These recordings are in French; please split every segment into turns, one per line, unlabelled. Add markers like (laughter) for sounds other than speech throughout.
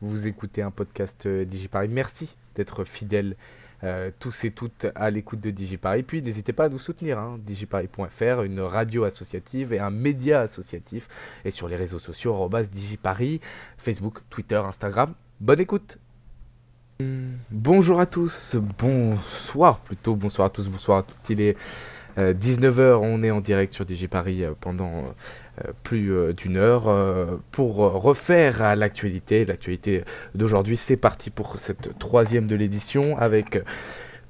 Vous écoutez un podcast euh, DigiParis. Merci d'être fidèles euh, tous et toutes à l'écoute de DigiParis. Puis n'hésitez pas à nous soutenir, hein, digiparis.fr, une radio associative et un média associatif. Et sur les réseaux sociaux, DigiParis, Facebook, Twitter, Instagram. Bonne écoute Bonjour à tous, bonsoir plutôt, bonsoir à tous, bonsoir à toutes. Il est 19h, euh, on est en direct sur DigiParis pendant plus d'une heure pour refaire l'actualité. L'actualité d'aujourd'hui, c'est parti pour cette troisième de l'édition avec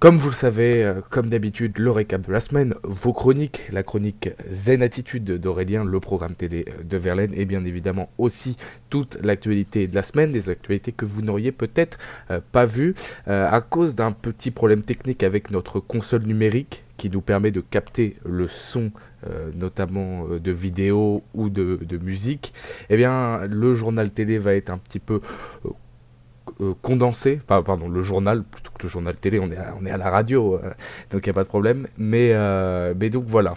comme vous le savez, comme d'habitude, le récap de la semaine, vos chroniques, la chronique Zen Attitude d'Aurélien, le programme télé de Verlaine, et bien évidemment aussi toute l'actualité de la semaine, des actualités que vous n'auriez peut-être pas vues à cause d'un petit problème technique avec notre console numérique qui nous permet de capter le son, euh, notamment euh, de vidéo ou de, musique, eh bien, le journal télé va être un petit peu euh, condensé, pardon, le journal, plutôt que le journal télé, on est à, on est à la radio, donc il n'y a pas de problème, mais, mais donc voilà.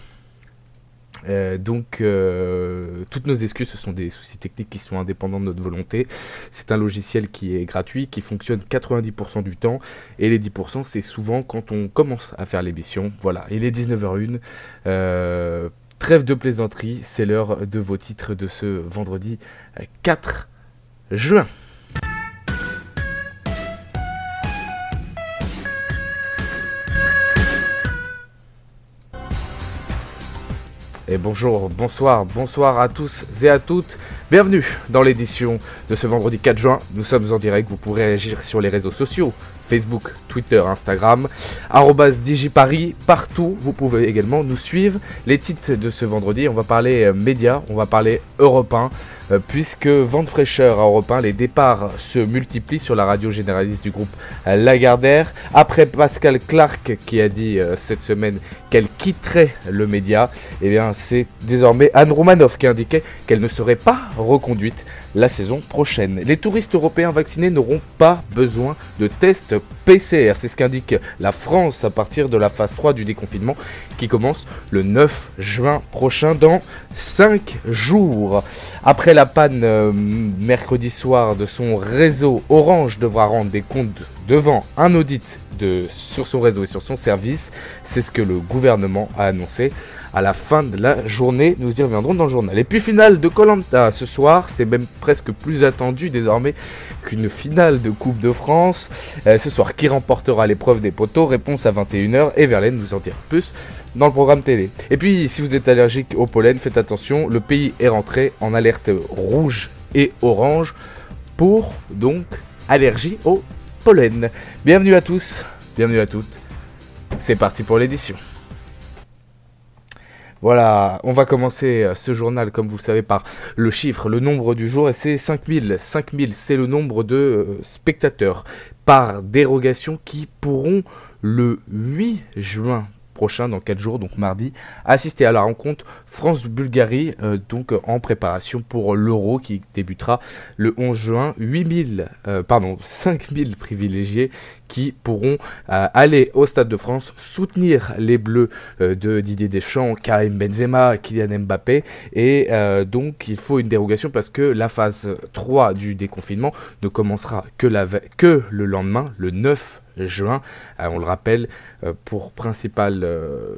Euh, donc, euh, toutes nos excuses, ce sont des soucis techniques qui sont indépendants de notre volonté. C'est un logiciel qui est gratuit, qui fonctionne 90% du temps, et les 10%, c'est souvent quand on commence à faire l'émission. Voilà, il est 19h01. Euh, trêve de plaisanterie, c'est l'heure de vos titres de ce vendredi 4 juin. Bonjour, bonsoir, bonsoir à tous et à toutes. Bienvenue dans l'édition de ce vendredi 4 juin. Nous sommes en direct, vous pourrez réagir sur les réseaux sociaux, Facebook, Twitter, Instagram, digiparis, partout. Vous pouvez également nous suivre. Les titres de ce vendredi, on va parler euh, médias, on va parler européen, puisque vent de fraîcheur à Europe 1, les départs se multiplient sur la radio généraliste du groupe Lagardère. Après Pascal Clark qui a dit euh, cette semaine qu'elle quitterait le média, eh bien c'est désormais Anne Romanoff qui indiquait qu'elle ne serait pas reconduite la saison prochaine. Les touristes européens vaccinés n'auront pas besoin de tests PCR. C'est ce qu'indique la France à partir de la phase 3 du déconfinement qui commence le 9 juin prochain dans 5 jours. Après la panne euh, mercredi soir de son réseau, Orange devra rendre des comptes devant un audit sur son réseau et sur son service. C'est ce que le gouvernement a annoncé à la fin de la journée. Nous y reviendrons dans le journal. Et puis finale de Colanta ce soir, c'est même presque plus attendu désormais qu'une finale de Coupe de France. Euh, ce soir, qui remportera l'épreuve des poteaux? Réponse à 21h et Verlaine vous en dire plus dans le programme télé. Et puis, si vous êtes allergique au pollen, faites attention, le pays est rentré en alerte rouge et orange pour donc allergie au pollen. Bienvenue à tous, bienvenue à toutes. C'est parti pour l'édition. Voilà, on va commencer euh, ce journal, comme vous le savez, par le chiffre, le nombre du jour, et c'est 5000. 5000, c'est le nombre de euh, spectateurs par dérogation qui pourront le 8 juin prochain, dans 4 jours, donc mardi, assister à la rencontre France-Bulgarie, euh, donc en préparation pour l'Euro qui débutera le 11 juin. 8000, euh, pardon, 5000 privilégiés qui pourront euh, aller au Stade de France soutenir les Bleus de Didier Deschamps, Karim Benzema, Kylian Mbappé. Et donc il faut une dérogation parce que la phase 3 du déconfinement ne commencera que, que le lendemain, le 9 juin. on le rappelle, pour principale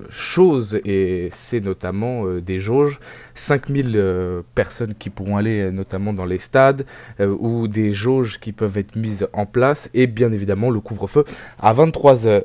chose, et c'est notamment des jauges, 5000 euh, personnes qui pourront aller euh, notamment dans les stades, euh, ou des jauges qui peuvent être mises en place, et bien évidemment le couvre-feu à 23h.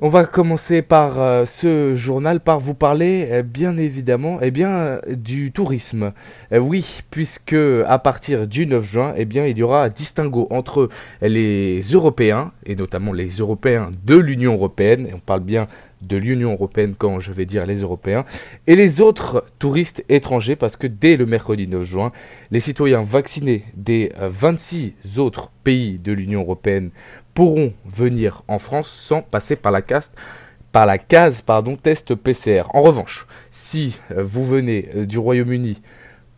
On va commencer par euh, ce journal par vous parler euh, bien évidemment eh bien, du tourisme. Euh, oui, puisque à partir du 9 juin, eh bien, il y aura un distinguo entre les Européens, et notamment les Européens de l'Union Européenne, on parle bien de l'Union Européenne quand je vais dire les Européens, et les autres touristes étrangers, parce que dès le mercredi 9 juin, les citoyens vaccinés des 26 autres pays de l'Union Européenne pourront venir en France sans passer par la par la case pardon, test PCR. En revanche, si euh, vous venez euh, du Royaume-Uni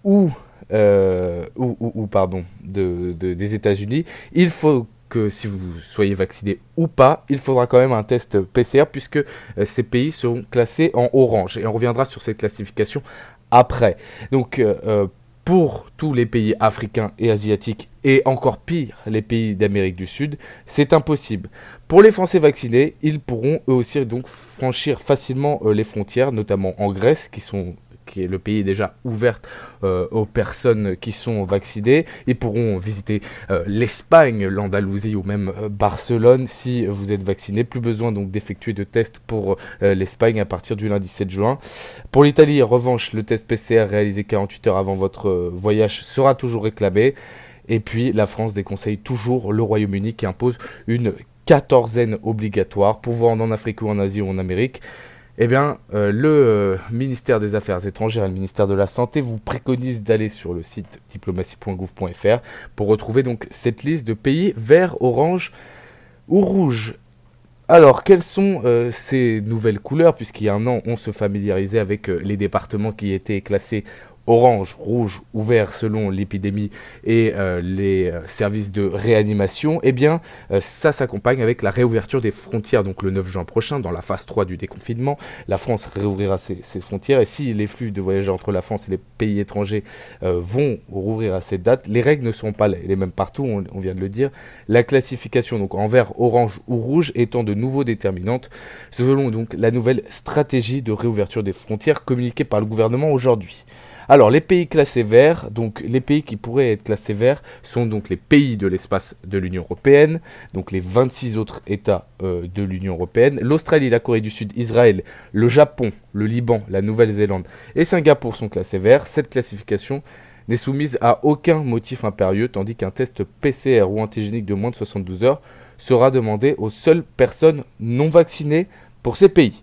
ou, euh, des États-Unis, il faut que si vous soyez vacciné ou pas, il faudra quand même un test PCR puisque ces pays seront classés en orange. Et on reviendra sur cette classification après. Donc pour tous les pays africains et asiatiques, et encore pire, les pays d'Amérique du Sud, c'est impossible. Pour les Français vaccinés, ils pourront eux aussi donc franchir facilement euh, les frontières, notamment en Grèce, qui sont est le pays déjà ouvert euh, aux personnes qui sont vaccinées. Ils pourront visiter euh, l'Espagne, l'Andalousie ou même euh, Barcelone si vous êtes vacciné. Plus besoin donc d'effectuer de tests pour l'Espagne à partir du lundi 7 juin. Pour l'Italie, en revanche, le test PCR réalisé 48 heures avant votre voyage sera toujours réclamé. Et puis la France déconseille toujours le Royaume-Uni qui impose une quatorzaine obligatoire pour vous rendre en Afrique ou en Asie ou en Amérique eh bien, euh, le euh, ministère des Affaires étrangères et le ministère de la Santé vous préconisent d'aller sur le site diplomatie.gouv.fr pour retrouver donc cette liste de pays vert, orange ou rouge. Alors, quelles sont euh, ces nouvelles couleurs? Puisqu'il y a un an, on se familiarisait avec les départements qui étaient classés orange, rouge ou vert selon l'épidémie et euh, les euh, services de réanimation, eh bien euh, ça s'accompagne avec la réouverture des frontières. Donc le 9 juin prochain, dans la phase 3 du déconfinement, la France réouvrira ses, frontières et si les flux de voyageurs entre la France et les pays étrangers vont rouvrir à cette date, les règles ne seront pas les mêmes partout, on, vient de le dire. La classification donc en vert, orange ou rouge étant de nouveau déterminante selon donc la nouvelle stratégie de réouverture des frontières communiquée par le gouvernement aujourd'hui. Alors, les pays classés verts, donc les pays qui pourraient être classés verts sont donc les pays de l'espace de l'Union européenne, donc les 26 autres États euh, de l'Union européenne, l'Australie, la Corée du Sud, Israël, le Japon, le Liban, la Nouvelle-Zélande et Singapour sont classés verts. Cette classification n'est soumise à aucun motif impérieux, tandis qu'un test PCR ou antigénique de moins de 72 heures sera demandé aux seules personnes non vaccinées pour ces pays.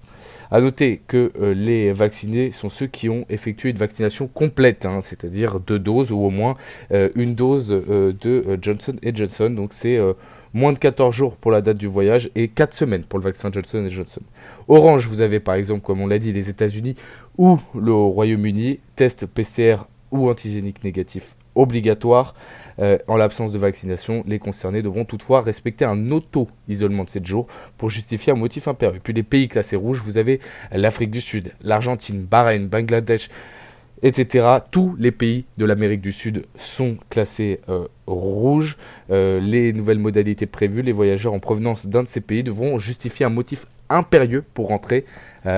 A noter que euh, les vaccinés sont ceux qui ont effectué une vaccination complète, hein, c'est-à-dire deux doses ou au moins euh, une dose euh, de Johnson Johnson. Donc c'est moins de 14 jours pour la date du voyage et 4 semaines pour le vaccin Johnson Johnson. Orange, vous avez par exemple, comme on l'a dit, les États-Unis ou le Royaume-Uni, test PCR ou antigénique négatif obligatoire. Euh, en l'absence de vaccination, les concernés devront toutefois respecter un auto-isolement de 7 jours pour justifier un motif impérieux. Puis les pays classés rouges, vous avez l'Afrique du Sud, l'Argentine, Bahreïn, Bangladesh, etc. Tous les pays de l'Amérique du Sud sont classés euh, rouges. Euh, les nouvelles modalités prévues, les voyageurs en provenance d'un de ces pays devront justifier un motif impérieux pour rentrer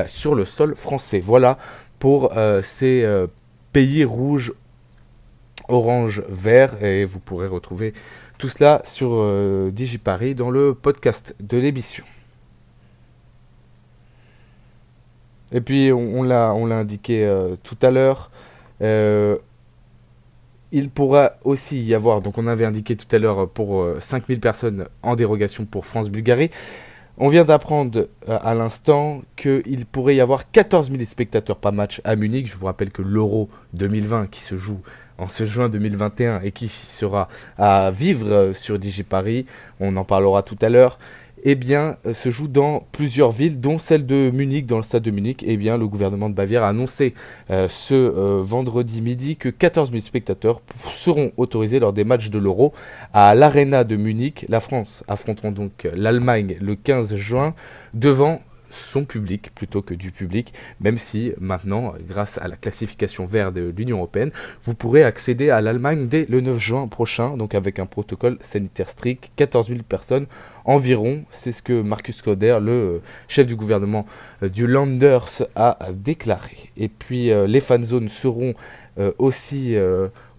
sur le sol français. Voilà pour ces pays rouges orange, vert, et vous pourrez retrouver tout cela sur euh, DigiParis dans le podcast de l'émission. Et puis on, l'a indiqué euh, tout à l'heure, euh, il pourra aussi y avoir, donc on avait indiqué tout à l'heure pour 5000 personnes en dérogation pour France-Bulgarie. On vient d'apprendre à l'instant qu'il pourrait y avoir 14 000 spectateurs par match à Munich. Je vous rappelle que l'Euro 2020 qui se joue en ce juin 2021 et qui sera à vivre euh, sur DigiParis, on en parlera tout à l'heure, eh bien, euh, se joue dans plusieurs villes, dont celle de Munich, dans le stade de Munich. Eh bien, le gouvernement de Bavière a annoncé euh, ce vendredi midi que 14 000 spectateurs seront autorisés lors des matchs de l'Euro à l'Arena de Munich. La France affrontant donc l'Allemagne le 15 juin devant son public plutôt que du public, même si maintenant, grâce à la classification vert de l'Union Européenne, vous pourrez accéder à l'Allemagne dès le 9 juin prochain, donc avec un protocole sanitaire strict, 14 000 personnes environ, c'est ce que Marcus Coder, le euh, chef du gouvernement euh, du Landers, a déclaré. Et puis euh, les fan zones seront aussi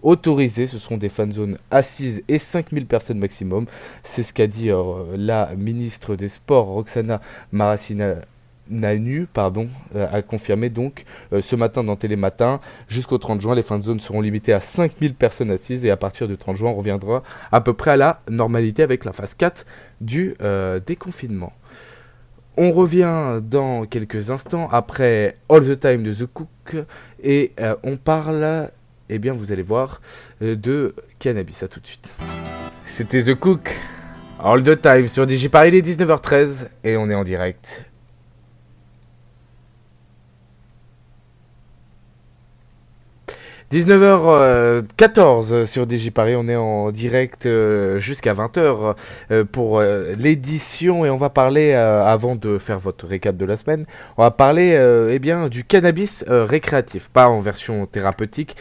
autorisées. Ce seront des fan zones assises et 5000 personnes maximum. C'est ce qu'a dit la ministre des Sports, Roxana Maracina Nanu pardon, euh, a confirmé donc euh, ce matin dans Télématin. Jusqu'au 30 juin, les fins de seront limitées à 5000 personnes assises et à partir du 30 juin, on reviendra à peu près à la normalité avec la phase 4 du euh, déconfinement. On revient dans quelques instants après All the Time de The Cook et on parle, eh bien vous allez voir, de cannabis. À tout de suite. C'était The Cook, All the Time sur Digiparis, il est 19h13 et on est en direct 19h14 sur DJ Paris, on est en direct euh, jusqu'à 20h euh, pour euh, l'édition. Et on va parler, avant de faire votre récap de la semaine, on va parler eh bien, du cannabis récréatif, pas en version thérapeutique,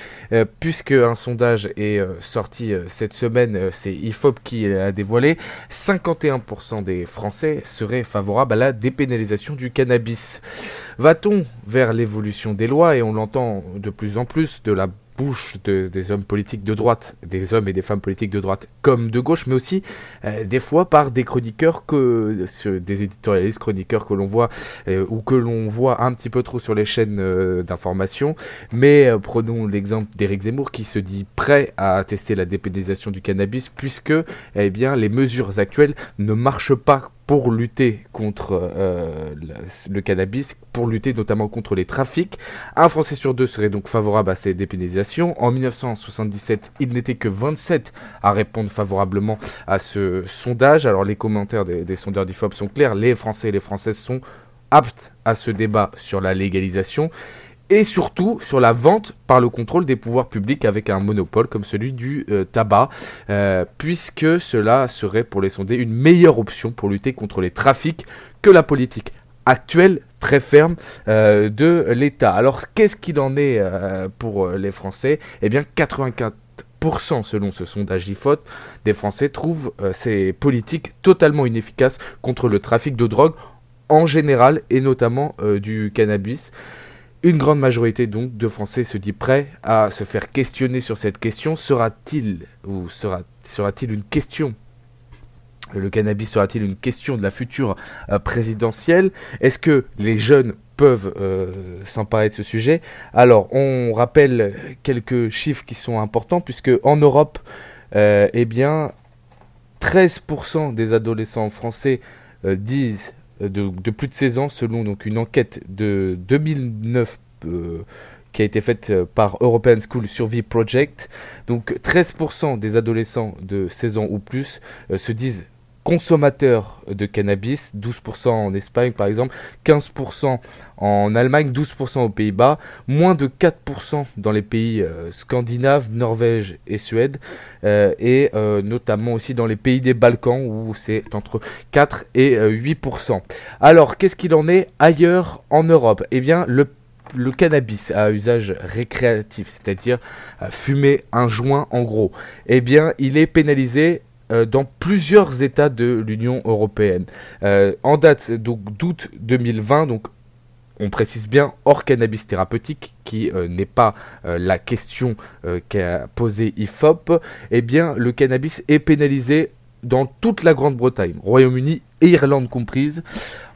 puisque un sondage est sorti cette semaine, c'est IFOP qui l'a dévoilé, 51% des Français seraient favorables à la dépénalisation du cannabis. Va-t-on vers l'évolution des lois, et on l'entend de plus en plus, de la bouche des hommes politiques de droite, des hommes et des femmes politiques de droite comme de gauche, mais aussi euh, des fois par des chroniqueurs que des éditorialistes chroniqueurs que l'on voit euh, ou que l'on voit un petit peu trop sur les chaînes euh, d'information. Mais prenons l'exemple d'Éric Zemmour qui se dit prêt à tester la dépénalisation du cannabis puisque eh bien les mesures actuelles ne marchent pas pour lutter contre euh, le, cannabis, pour lutter notamment contre les trafics. Un Français sur deux serait donc favorable à ces dépénalisations. En 1977, il n'était que 27 à répondre favorablement à ce sondage. Alors les commentaires des, sondeurs d'IFOP sont clairs, les Français et les Françaises sont aptes à ce débat sur la légalisation et surtout sur la vente par le contrôle des pouvoirs publics avec un monopole comme celui du euh, tabac, euh, puisque cela serait pour les sondés une meilleure option pour lutter contre les trafics que la politique actuelle très ferme euh, de l'État. Alors qu'est-ce qu'il en est pour les Français? Eh bien 84% selon ce sondage IFOT, des Français trouvent ces politiques totalement inefficaces contre le trafic de drogue en général et notamment du cannabis. Une grande majorité donc de Français se dit prêt à se faire questionner sur cette question. Sera-t-il ou sera, sera-t-il une question? Le cannabis sera-t-il une question de la future euh, présidentielle? Est-ce que les jeunes peuvent euh, s'emparer de ce sujet? Alors, on rappelle quelques chiffres qui sont importants, puisque en Europe, euh, eh bien, 13% des adolescents français disent de, plus de 16 ans, selon donc, une enquête de 2009 euh, qui a été faite euh, par European School Survey Project. Donc 13% des adolescents de 16 ans ou plus euh, se disent consommateurs de cannabis, 12% en Espagne par exemple, 15% en Allemagne, 12% aux Pays-Bas, moins de 4% dans les pays euh, scandinaves, Norvège et Suède, euh, et euh, notamment aussi dans les pays des Balkans où c'est entre 4 et 8%. Alors, qu'est-ce qu'il en est ailleurs en Europe? Eh bien, le le cannabis à usage récréatif, c'est-à-dire fumer un joint en gros, eh bien, il est pénalisé dans plusieurs États de l'Union européenne. Euh, en date d'août 2020, donc on précise bien hors cannabis thérapeutique, qui euh, n'est pas la question qu'a posée IFOP, eh bien le cannabis est pénalisé dans toute la Grande-Bretagne, Royaume-Uni et Irlande comprises,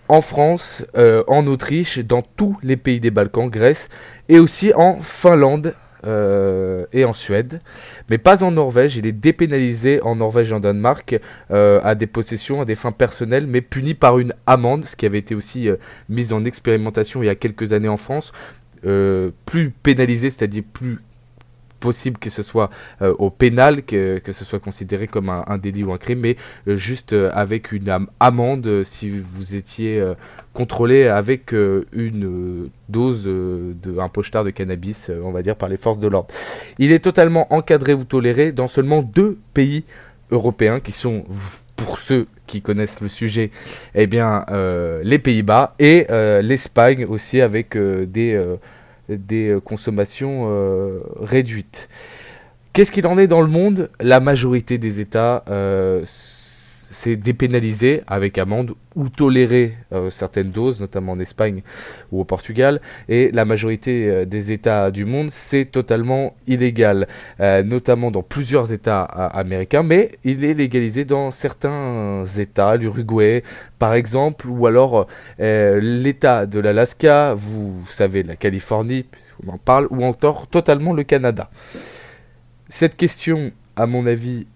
en France, en Autriche, dans tous les pays des Balkans, Grèce, et aussi en Finlande euh, et en Suède, mais pas en Norvège. Il est dépénalisé en Norvège et en Danemark euh, à des possessions, à des fins personnelles, mais puni par une amende, ce qui avait été aussi euh, mis en expérimentation il y a quelques années en France. plus pénalisé, c'est-à-dire plus possible que ce soit au pénal, que, que, ce soit considéré comme un, délit ou un crime, mais juste avec une amende si vous étiez contrôlé avec une dose de un pochetard de cannabis, on va dire, par les forces de l'ordre. Il est totalement encadré ou toléré dans seulement deux pays européens qui sont pour ceux qui connaissent le sujet, eh bien, les Pays-Bas et l'Espagne aussi avec des des euh, consommations euh, réduites. Qu'est-ce qu'il en est dans le monde? La majorité des États euh, c'est dépénalisé avec amende ou tolérer certaines doses, notamment en Espagne ou au Portugal. Et la majorité des États du monde, c'est totalement illégal, notamment dans plusieurs États américains, mais il est légalisé dans certains États, l'Uruguay par exemple, ou alors l'État de l'Alaska, vous savez, la Californie, puisqu'on en parle, ou encore totalement le Canada. Cette question, à mon avis,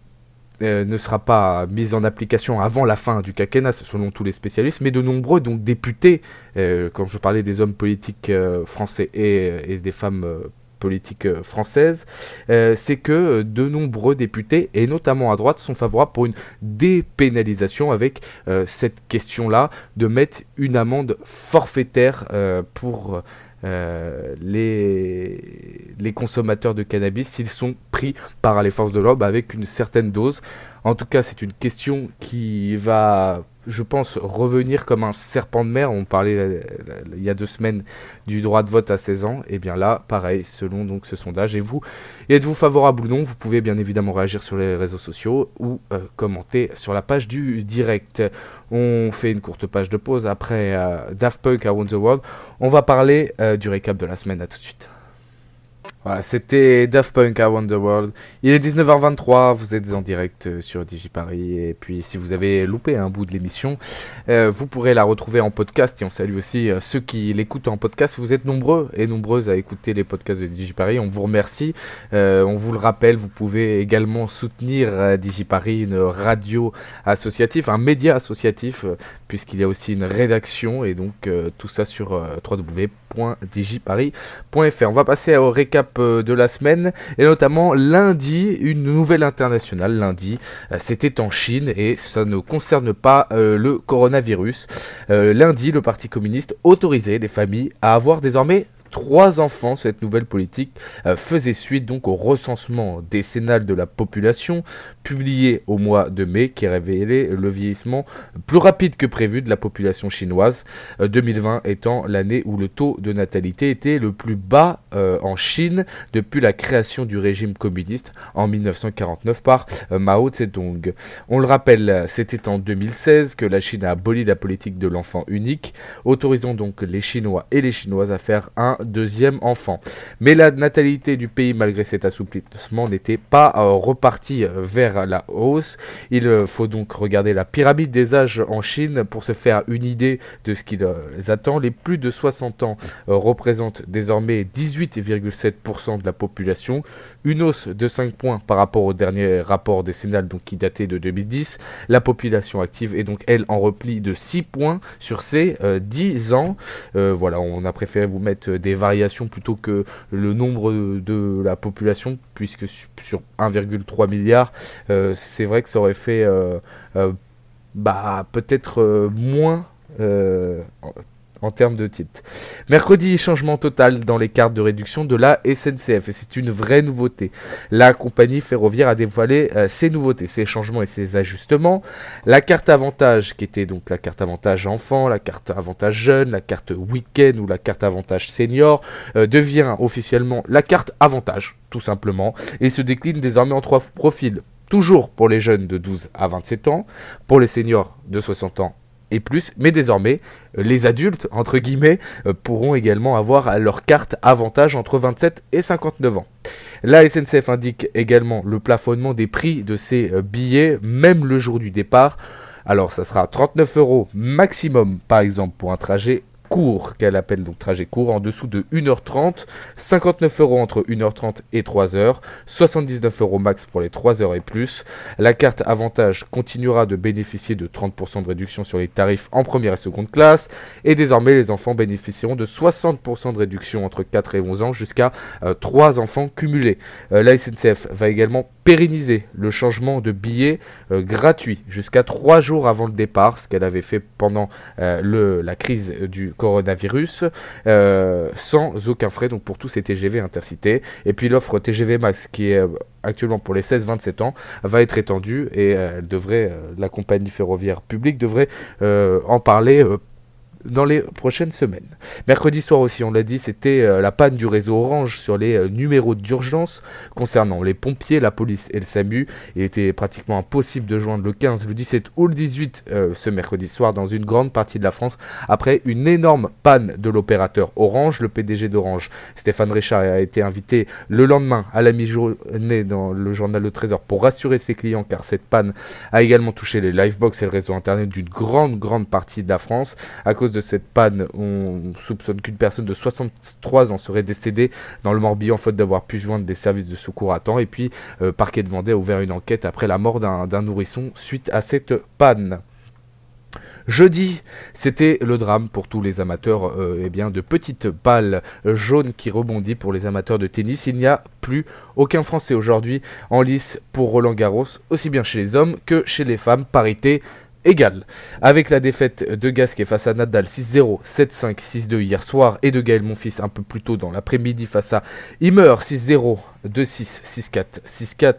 euh, ne sera pas mise en application avant la fin du quinquennat, selon tous les spécialistes, mais de nombreux donc députés, euh, quand je parlais des hommes politiques euh, français et, des femmes politiques françaises, c'est que de nombreux députés, et notamment à droite, sont favorables pour une dépénalisation avec cette question-là de mettre une amende forfaitaire pour euh, les, les consommateurs de cannabis s'ils sont pris par les forces de l'ordre avec une certaine dose. En tout cas, c'est une question qui va je pense, revenir comme un serpent de mer. On parlait euh, il y a deux semaines du droit de vote à 16 ans. Et bien là, pareil, selon donc ce sondage. Et vous, êtes-vous favorable ou non? Vous pouvez bien évidemment réagir sur les réseaux sociaux ou euh, commenter sur la page du direct. On fait une courte page de pause après euh, Daft Punk Around the World. On va parler du récap de la semaine. À tout de suite. Voilà, c'était Daft Punk à Wonderworld. Il est 19h23, vous êtes en direct euh, sur DigiParis. Et puis, si vous avez loupé un bout de l'émission, euh, vous pourrez la retrouver en podcast. Et on salue aussi euh, ceux qui l'écoutent en podcast. Vous êtes nombreux et nombreuses à écouter les podcasts de DigiParis. On vous remercie. on vous le rappelle, vous pouvez également soutenir DigiParis, une radio associative, un média associatif, puisqu'il y a aussi une rédaction. Et donc, tout ça sur www.digiparis.fr. On va passer au récap euh, de la semaine, et notamment lundi, une nouvelle internationale. Lundi, euh, c'était en Chine et ça ne concerne pas euh, le coronavirus. lundi, le Parti communiste autorisait les familles à avoir désormais trois enfants. Cette nouvelle politique euh, faisait suite donc au recensement décennal de la population publié au mois de mai qui révélait le vieillissement plus rapide que prévu de la population chinoise, 2020 euh, étant l'année où le taux de natalité était le plus bas euh, en Chine depuis la création du régime communiste en 1949 par Mao Zedong. On le rappelle, c'était en 2016 que la Chine a aboli la politique de l'enfant unique, autorisant donc les Chinois et les Chinoises à faire un deuxième enfant. Mais la natalité du pays, malgré cet assouplissement, n'était pas euh, repartie euh, vers la hausse. Il euh, faut donc regarder la pyramide des âges en Chine pour se faire une idée de ce qui les attend. Les plus de 60 ans représentent désormais 18,7% de la population, une hausse de 5 points par rapport au dernier rapport décennal donc, qui datait de 2010. La population active est donc, elle, en repli de 6 points sur ces 10 ans. voilà, on a préféré vous mettre des variations plutôt que le nombre de la population, puisque sur 1,3 milliard, euh, c'est vrai que ça aurait fait euh, euh, bah, peut-être moins en termes de titre. Mercredi, changement total dans les cartes de réduction de la SNCF et c'est une vraie nouveauté. La compagnie ferroviaire a dévoilé euh, ses nouveautés, ses changements et ses ajustements. La carte avantage, qui était donc la carte avantage enfant, la carte avantage jeune, la carte week-end ou la carte avantage senior, euh, devient officiellement la carte avantage, tout simplement, et se décline désormais en trois profils. Toujours pour les jeunes de 12 à 27 ans, pour les seniors de 60 ans plus, mais désormais, les adultes, entre guillemets, euh, pourront également avoir leur carte avantage entre 27 et 59 ans. La SNCF indique également le plafonnement des prix de ces euh, billets, même le jour du départ. Alors ça sera 39 euros maximum par exemple pour un trajet court, qu'elle appelle donc trajet court, en dessous de 1h30, 59 euros entre 1h30 et 3h, 79 euros max pour les 3h et plus. La carte avantage continuera de bénéficier de 30% de réduction sur les tarifs en première et seconde classe, et désormais les enfants bénéficieront de 60% de réduction entre 4 et 11 ans jusqu'à 3 euh, enfants cumulés. Euh, la SNCF va également pérenniser le changement de billet euh, gratuit jusqu'à 3 jours avant le départ, ce qu'elle avait fait pendant le, la crise du coronavirus euh, sans aucun frais donc pour tous ces TGV intercités. Et puis l'offre TGV Max qui est euh, actuellement pour les 16-27 ans va être étendue et elle devrait, euh, la compagnie ferroviaire publique devrait en parler dans les prochaines semaines. Mercredi soir aussi, on l'a dit, c'était euh, la panne du réseau Orange sur les euh, numéros d'urgence concernant les pompiers, la police et le SAMU. Il était pratiquement impossible de joindre le 15, le 17 ou le 18 euh, ce mercredi soir dans une grande partie de la France après une énorme panne de l'opérateur Orange. Le PDG d'Orange, Stéphane Richard, a été invité le lendemain à la mi-journée dans le journal Le Trésor pour rassurer ses clients car cette panne a également touché les livebox et le réseau internet d'une grande grande partie de la France à cause de cette panne, on soupçonne qu'une personne de 63 ans serait décédée dans le Morbihan faute d'avoir pu joindre des services de secours à temps. Et puis, euh, Parquet de Vendée a ouvert une enquête après la mort d'un nourrisson suite à cette panne. Jeudi, c'était le drame pour tous les amateurs euh, eh bien, de petites balles jaunes qui rebondit pour les amateurs de tennis. Il n'y a plus aucun Français aujourd'hui en lice pour Roland Garros, aussi bien chez les hommes que chez les femmes. Parité égale. Avec la défaite de Gasquet face à Nadal 6-0, 7-5, 6-2 hier soir et de Gaël Monfils un peu plus tôt dans l'après-midi face à Immer 6-0, 2-6, 6-4, 6-4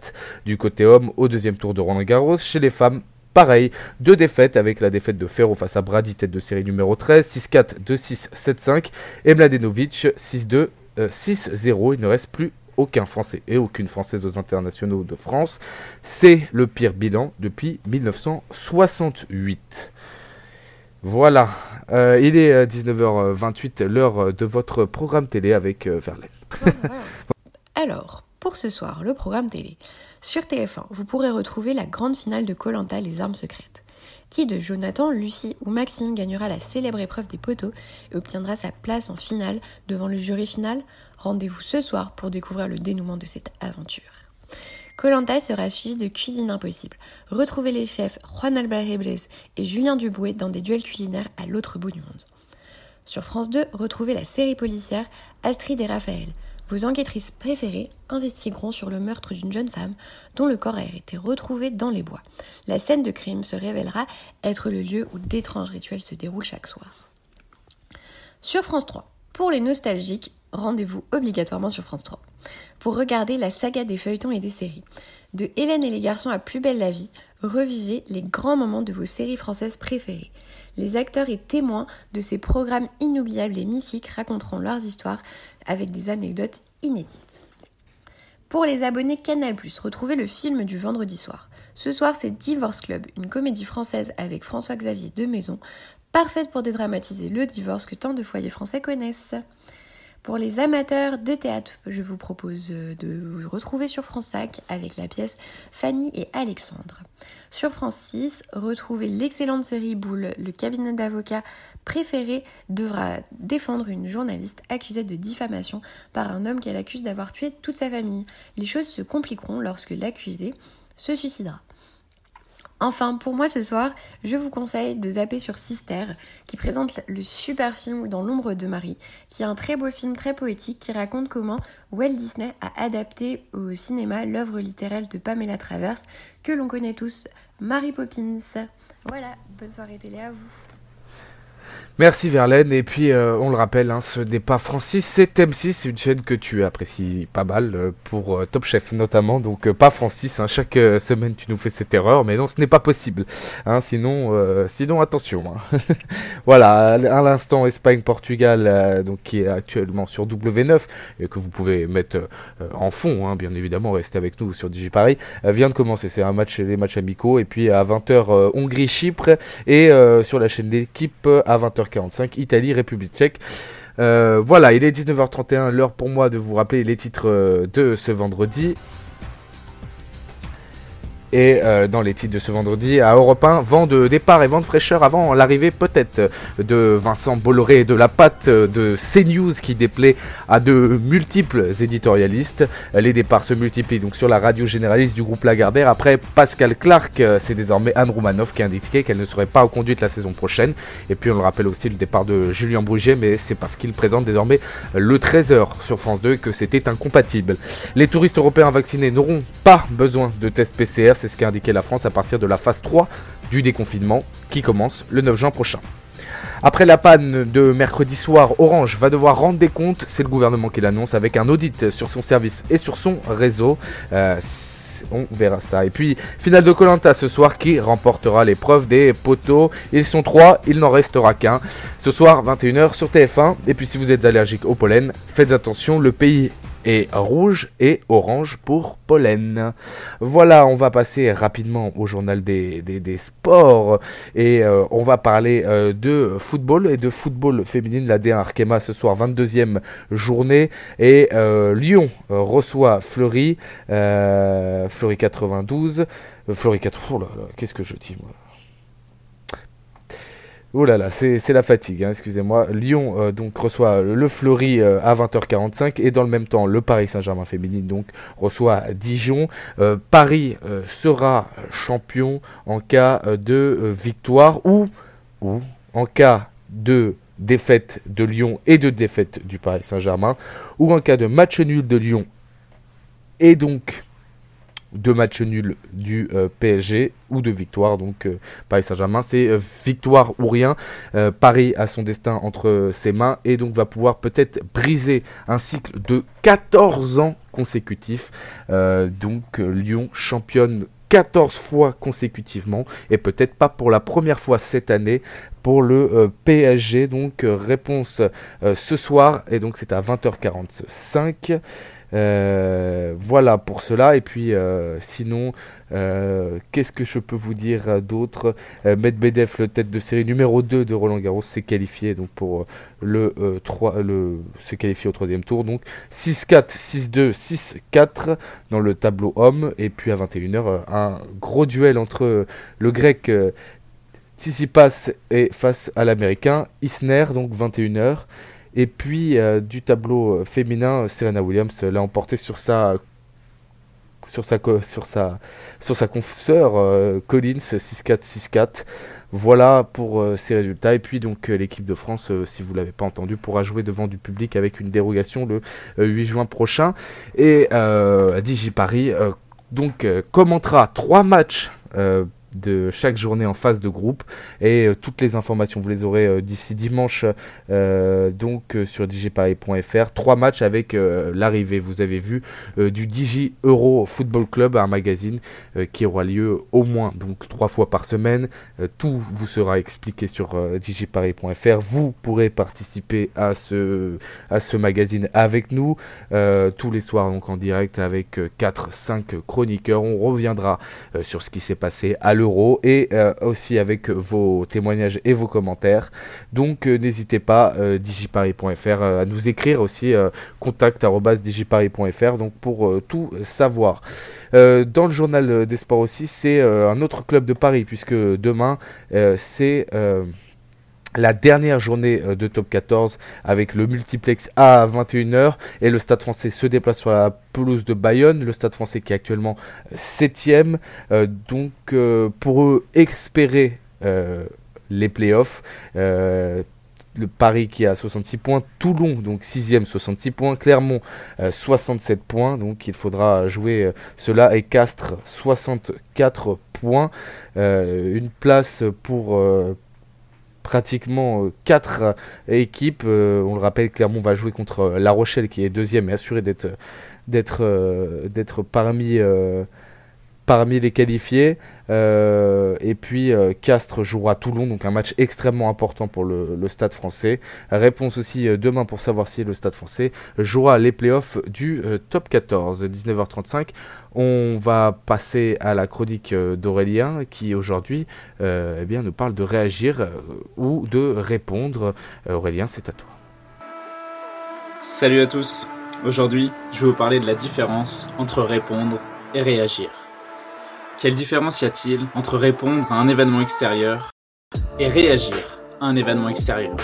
du côté homme au deuxième tour de Roland Garros. Chez les femmes, pareil, deux défaites avec la défaite de Ferro face à Brady, tête de série numéro 13, 6-4, 2-6, 7-5 et Mladenovic 6-2, 6-0. Il ne reste plus aucun Français et aucune Française aux internationaux de France. C'est le pire bilan depuis 1968. Voilà, euh, il est 19h28, euh, l'heure de votre programme télé avec euh, Verlaine. (laughs)
Alors, pour ce soir, le programme télé. Sur TF1, vous pourrez retrouver la grande finale de Colanta Les armes secrètes. Qui de Jonathan, Lucie ou Maxime gagnera la célèbre épreuve des poteaux et obtiendra sa place en finale devant le jury final Rendez-vous ce soir pour découvrir le dénouement de cette aventure. Colanta sera suivi de Cuisine Impossible. Retrouvez les chefs Juan Albert Hebles et Julien Dubouet dans des duels culinaires à l'autre bout du monde. Sur France 2, retrouvez la série policière Astrid et Raphaël. Vos enquêtrices préférées investigueront sur le meurtre d'une jeune femme dont le corps a été retrouvé dans les bois. La scène de crime se révélera être le lieu où d'étranges rituels se déroulent chaque soir. Sur France 3, pour les nostalgiques, rendez-vous obligatoirement sur France 3 pour regarder la saga des feuilletons et des séries. De Hélène et les garçons à Plus belle la vie, revivez les grands moments de vos séries françaises préférées. Les acteurs et témoins de ces programmes inoubliables et mythiques raconteront leurs histoires avec des anecdotes inédites. Pour les abonnés Canal+, retrouvez le film du vendredi soir. Ce soir, c'est Divorce Club, une comédie française avec François-Xavier de Maison, parfaite pour dédramatiser le divorce que tant de foyers français connaissent. Pour les amateurs de théâtre, je vous propose euh, de vous retrouver sur France 5 avec la pièce Fanny et Alexandre. Sur France 6, retrouvez l'excellente série Boule. Le cabinet d'avocats préféré devra défendre une journaliste accusée de diffamation par un homme qu'elle accuse d'avoir tué toute sa famille. Les choses se compliqueront lorsque l'accusé se suicidera. Enfin, pour moi ce soir, je vous conseille de zapper sur Sister, qui présente le super film Dans l'ombre de Marie, qui est un très beau film très poétique qui raconte comment Walt Disney a adapté au cinéma l'œuvre littéraire de Pamela Travers, que l'on connaît tous, Mary Poppins. Voilà, bonne soirée télé à vous.
Merci Verlaine, et puis euh, on le rappelle, hein, ce n'est pas Francis, c'est M6, c'est une chaîne que tu apprécies pas mal, euh, pour euh, Top Chef notamment, donc pas Francis, hein, chaque semaine tu nous fais cette erreur, mais non, ce n'est pas possible, hein, sinon, sinon attention. Hein. (laughs) voilà, à l'instant Espagne-Portugal, donc qui est actuellement sur W9, et que vous pouvez mettre en fond, hein, bien évidemment, restez avec nous sur DigiParis, vient de commencer, c'est un match, les matchs amicaux, et puis à 20h Hongrie-Chypre, et sur la chaîne d'équipe à 20h 45 Italie, République tchèque. Euh, voilà, il est 19h31, l'heure pour moi de vous rappeler les titres euh, de ce vendredi. Et euh, dans les titres de ce vendredi à Europe 1, vent de départ et vent de fraîcheur avant l'arrivée peut-être de Vincent Bolloré et de la patte de CNews qui déplaît à de multiples éditorialistes. Les départs se multiplient donc sur la radio généraliste du groupe Lagardère. Après Pascal Clark, c'est désormais Anne Roumanoff qui a indiqué qu'elle ne serait pas reconduite la saison prochaine. Et puis on le rappelle aussi le départ de Julien Brugier, mais c'est parce qu'il présente désormais le 13h sur France 2 que c'était incompatible. Les touristes européens vaccinés n'auront pas besoin de tests PCR c'est ce qu'a indiqué la France à partir de la phase 3 du déconfinement qui commence le 9 juin prochain. Après la panne de mercredi soir, Orange va devoir rendre des comptes, c'est le gouvernement qui l'annonce, avec un audit sur son service et sur son réseau. Euh, on verra ça. Et puis, finale de Colanta ce soir, qui remportera l'épreuve des poteaux Ils sont trois, il n'en restera qu'un. Ce soir, 21h sur TF1. Et puis, si vous êtes allergique au pollen, faites attention, le pays et rouge et orange pour pollen. Voilà, on va passer rapidement au journal des, des, sports et euh, on va parler euh, de football et de football féminine. La D1 Arkema ce soir, 22e journée et euh, Lyon reçoit Fleury, Fleury 92. Fleury 92, qu'est-ce que je dis moi? Oh là là, c'est la fatigue, hein, excusez-moi. Lyon euh, donc reçoit le Fleury euh, à 20h45 et dans le même temps le Paris Saint-Germain féminine donc reçoit Dijon. Euh, Paris sera champion en cas de victoire ou, ou en cas de défaite de Lyon et de défaite du Paris Saint-Germain ou en cas de match nul de Lyon et donc de match nul du PSG ou de victoire. Donc Paris Saint-Germain, c'est victoire ou rien. Paris a son destin entre ses mains et donc va pouvoir peut-être briser un cycle de 14 ans consécutifs. donc Lyon championne 14 fois consécutivement et peut-être pas pour la première fois cette année pour le euh, PSG. Donc euh, réponse euh, ce soir et donc c'est à 20h45. voilà pour cela. Et puis sinon, qu'est-ce que je peux vous dire d'autre? Medvedev, le tête de série numéro 2 de Roland Garros, s'est qualifié donc pour le, 3, le se qualifier au troisième tour. Donc 6-4, 6-2, 6-4 dans le tableau homme. Et puis à 21h, un gros duel entre le grec Tsitsipas est face à l'américain Isner, donc 21h. Et puis euh, du tableau euh, féminin, Serena Williams l'a emporté sur sa sur sa sur sa sur sa confesseur euh, Collins 6-4 6-4. Voilà pour ces résultats. Et puis donc l'équipe de France, si vous l'avez pas entendu, pourra jouer devant du public avec une dérogation le 8 juin prochain. Et DigiParis donc commentera trois matchs de chaque journée en phase de groupe. Et euh, toutes les informations, vous les aurez euh, d'ici dimanche euh, donc sur digiparis.fr. Trois matchs avec l'arrivée, vous avez vu, du Digi Euro Football Club, un magazine qui aura lieu au moins donc trois fois par semaine. tout vous sera expliqué sur digiparis.fr. Vous pourrez participer à ce, à ce magazine avec nous tous les soirs donc en direct avec 4-5 chroniqueurs. On reviendra sur ce qui s'est passé à et euh, aussi avec vos témoignages et vos commentaires. Donc euh, n'hésitez pas, euh, digiparis.fr, à nous écrire aussi contact.digiparis.fr donc pour tout savoir. dans le journal des sports aussi, c'est un autre club de Paris puisque demain c'est la dernière journée euh, de top 14 avec le multiplex à 21h et le Stade français se déplace sur la pelouse de Bayonne, le Stade français qui est actuellement 7ème. Euh, donc euh, pour eux, espérer les playoffs. le Paris qui a 66 points, Toulon donc 6ème 66 points, Clermont 67 points, donc il faudra jouer cela et Castres 64 points, une place pour, pratiquement 4 euh, équipes. Euh, on le rappelle, Clermont va jouer contre euh, La Rochelle qui est deuxième et assuré d'être d'être parmi parmi les qualifiés. Euh, et puis euh, Castres jouera Toulon, donc un match extrêmement important pour le, Stade français. Réponse aussi euh, demain pour savoir si le Stade français jouera les playoffs du top 14, 19h35. On va passer à la chronique d'Aurélien qui aujourd'hui eh bien, nous parle de réagir ou de répondre. Aurélien, c'est à toi.
Salut à tous. Aujourd'hui, je vais vous parler de la différence entre répondre et réagir. Quelle différence y a-t-il entre répondre à un événement extérieur et réagir à un événement extérieur?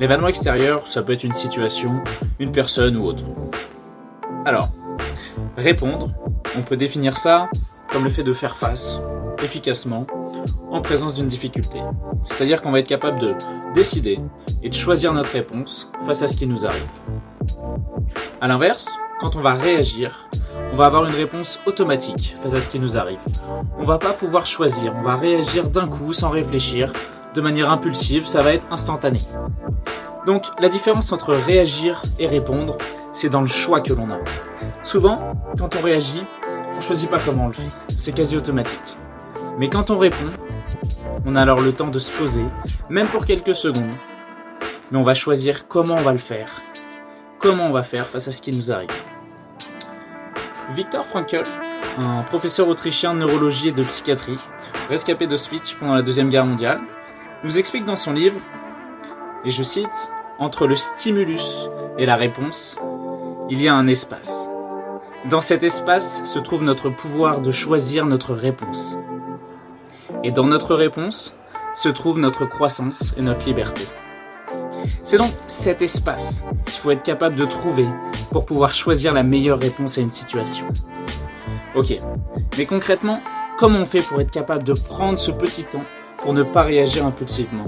L'événement extérieur, ça peut être une situation, une personne ou autre. Alors, répondre, on peut définir ça comme le fait de faire face efficacement en présence d'une difficulté. C'est-à-dire qu'on va être capable de décider et de choisir notre réponse face à ce qui nous arrive. A l'inverse, quand on va réagir, on va avoir une réponse automatique face à ce qui nous arrive. On va pas pouvoir choisir, on va réagir d'un coup sans réfléchir, de manière impulsive, ça va être instantané. Donc la différence entre réagir et répondre, c'est dans le choix que l'on a. Souvent, quand on réagit, on choisit pas comment on le fait, c'est quasi automatique. Mais quand on répond, on a alors le temps de se poser, même pour quelques secondes. Mais on va choisir comment on va le faire. Comment on va faire face à ce qui nous arrive. Victor Frankl, un professeur autrichien de neurologie et de psychiatrie, rescapé d'Auschwitz pendant la Deuxième Guerre mondiale, nous explique dans son livre, et je cite, Entre le stimulus et la réponse, il y a un espace. Dans cet espace se trouve notre pouvoir de choisir notre réponse. Et dans notre réponse se trouve notre croissance et notre liberté. C'est donc cet espace qu'il faut être capable de trouver pour pouvoir choisir la meilleure réponse à une situation. Ok, mais concrètement, comment on fait pour être capable de prendre ce petit temps pour ne pas réagir impulsivement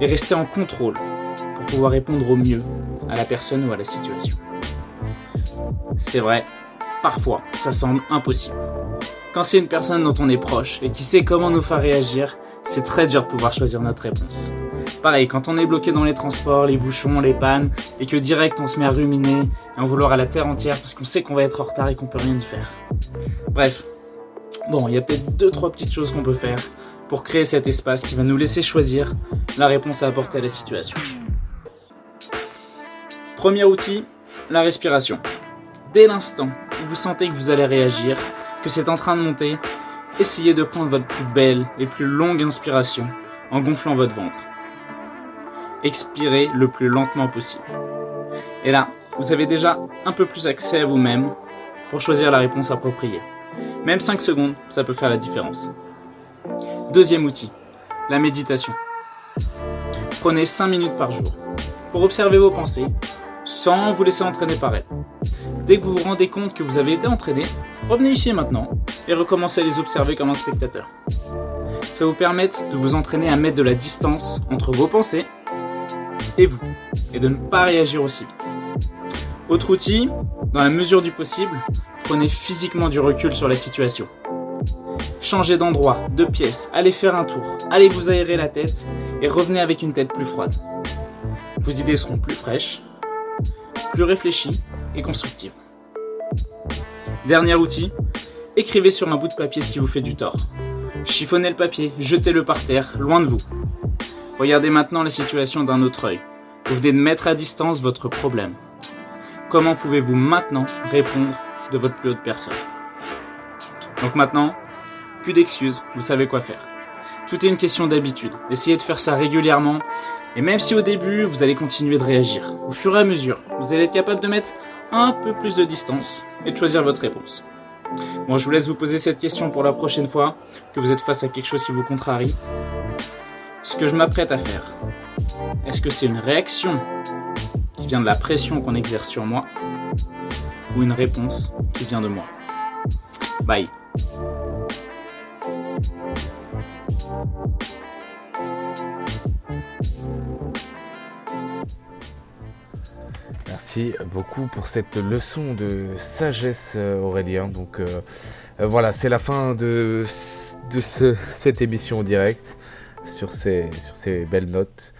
et rester en contrôle pour pouvoir répondre au mieux à la personne ou à la situation? C'est vrai, parfois ça semble impossible. Quand c'est une personne dont on est proche et qui sait comment nous faire réagir, c'est très dur de pouvoir choisir notre réponse. Pareil, quand on est bloqué dans les transports, les bouchons, les pannes, et que direct on se met à ruminer et en vouloir à la terre entière parce qu'on sait qu'on va être en retard et qu'on peut rien y faire. Bref, bon, il y a peut-être deux trois petites choses qu'on peut faire pour créer cet espace qui va nous laisser choisir la réponse à apporter à la situation. Premier outil, la respiration. Dès l'instant où vous sentez que vous allez réagir, que c'est en train de monter, essayez de prendre votre plus belle et plus longue inspiration en gonflant votre ventre. Expirez le plus lentement possible. Et là, vous avez déjà un peu plus accès à vous-même pour choisir la réponse appropriée. Même 5 secondes, ça peut faire la différence. Deuxième outil, la méditation. Prenez 5 minutes par jour pour observer vos pensées sans vous laisser entraîner par elles. Dès que vous vous rendez compte que vous avez été entraîné, revenez ici maintenant et recommencez à les observer comme un spectateur. Ça vous permet de vous entraîner à mettre de la distance entre vos pensées et vous, et de ne pas réagir aussi vite. Autre outil, dans la mesure du possible, prenez physiquement du recul sur la situation. Changez d'endroit, de pièce, allez faire un tour, allez vous aérer la tête et revenez avec une tête plus froide. Vos idées seront plus fraîches, plus réfléchies et constructives. Dernier outil, écrivez sur un bout de papier ce qui vous fait du tort. Chiffonnez le papier, jetez-le par terre, loin de vous. Regardez maintenant la situation d'un autre œil. Vous venez de mettre à distance votre problème. Comment pouvez-vous maintenant répondre de votre plus haute personne? Donc maintenant, plus d'excuses, vous savez quoi faire. Tout est une question d'habitude. Essayez de faire ça régulièrement. Et même si au début, vous allez continuer de réagir, au fur et à mesure, vous allez être capable de mettre un peu plus de distance et de choisir votre réponse. Bon, je vous laisse vous poser cette question pour la prochaine fois que vous êtes face à quelque chose qui vous contrarie. Ce que je m'apprête à faire, est-ce que c'est une réaction qui vient de la pression qu'on exerce sur moi ou une réponse qui vient de moi? Bye.
Merci beaucoup pour cette leçon de sagesse, euh, Aurélien. Donc euh, euh, voilà, c'est la fin de, de ce, cette émission en direct sur ces, sur ces belles notes.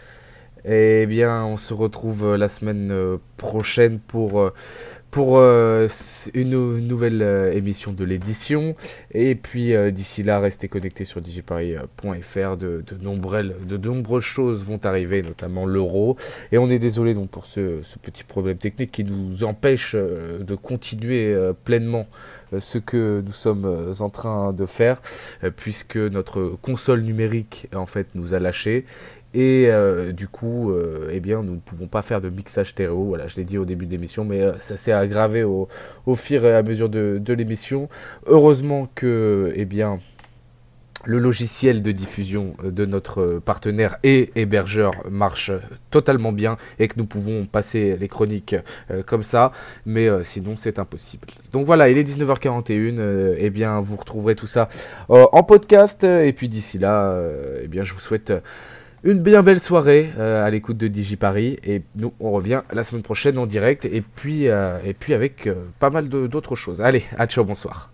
Eh bien, on se retrouve la semaine prochaine pour pour euh, une nouvelle euh, émission de l'édition. Et puis euh, d'ici là, restez connectés sur digiparis.fr. De, nombreuses, choses vont arriver, notamment l'euro. Et on est désolé donc pour ce, ce, petit problème technique qui nous empêche de continuer pleinement ce que nous sommes en train de faire, puisque notre console numérique en fait nous a lâché et euh, du coup, euh, eh bien, nous ne pouvons pas faire de mixage stéréo. Voilà, je l'ai dit au début de l'émission, mais euh, ça s'est aggravé au, fur et à mesure de, l'émission. Heureusement que, eh bien, le logiciel de diffusion de notre partenaire et hébergeur marche totalement bien et que nous pouvons passer les chroniques comme ça, mais sinon c'est impossible. Donc voilà, il est 19h41, euh, et bien vous retrouverez tout ça en podcast et puis d'ici là, eh bien je vous souhaite une bien belle soirée euh, à l'écoute de DigiParis et nous on revient la semaine prochaine en direct et puis, euh, et puis avec euh, pas mal d'autres choses. Allez, à ciao, bonsoir.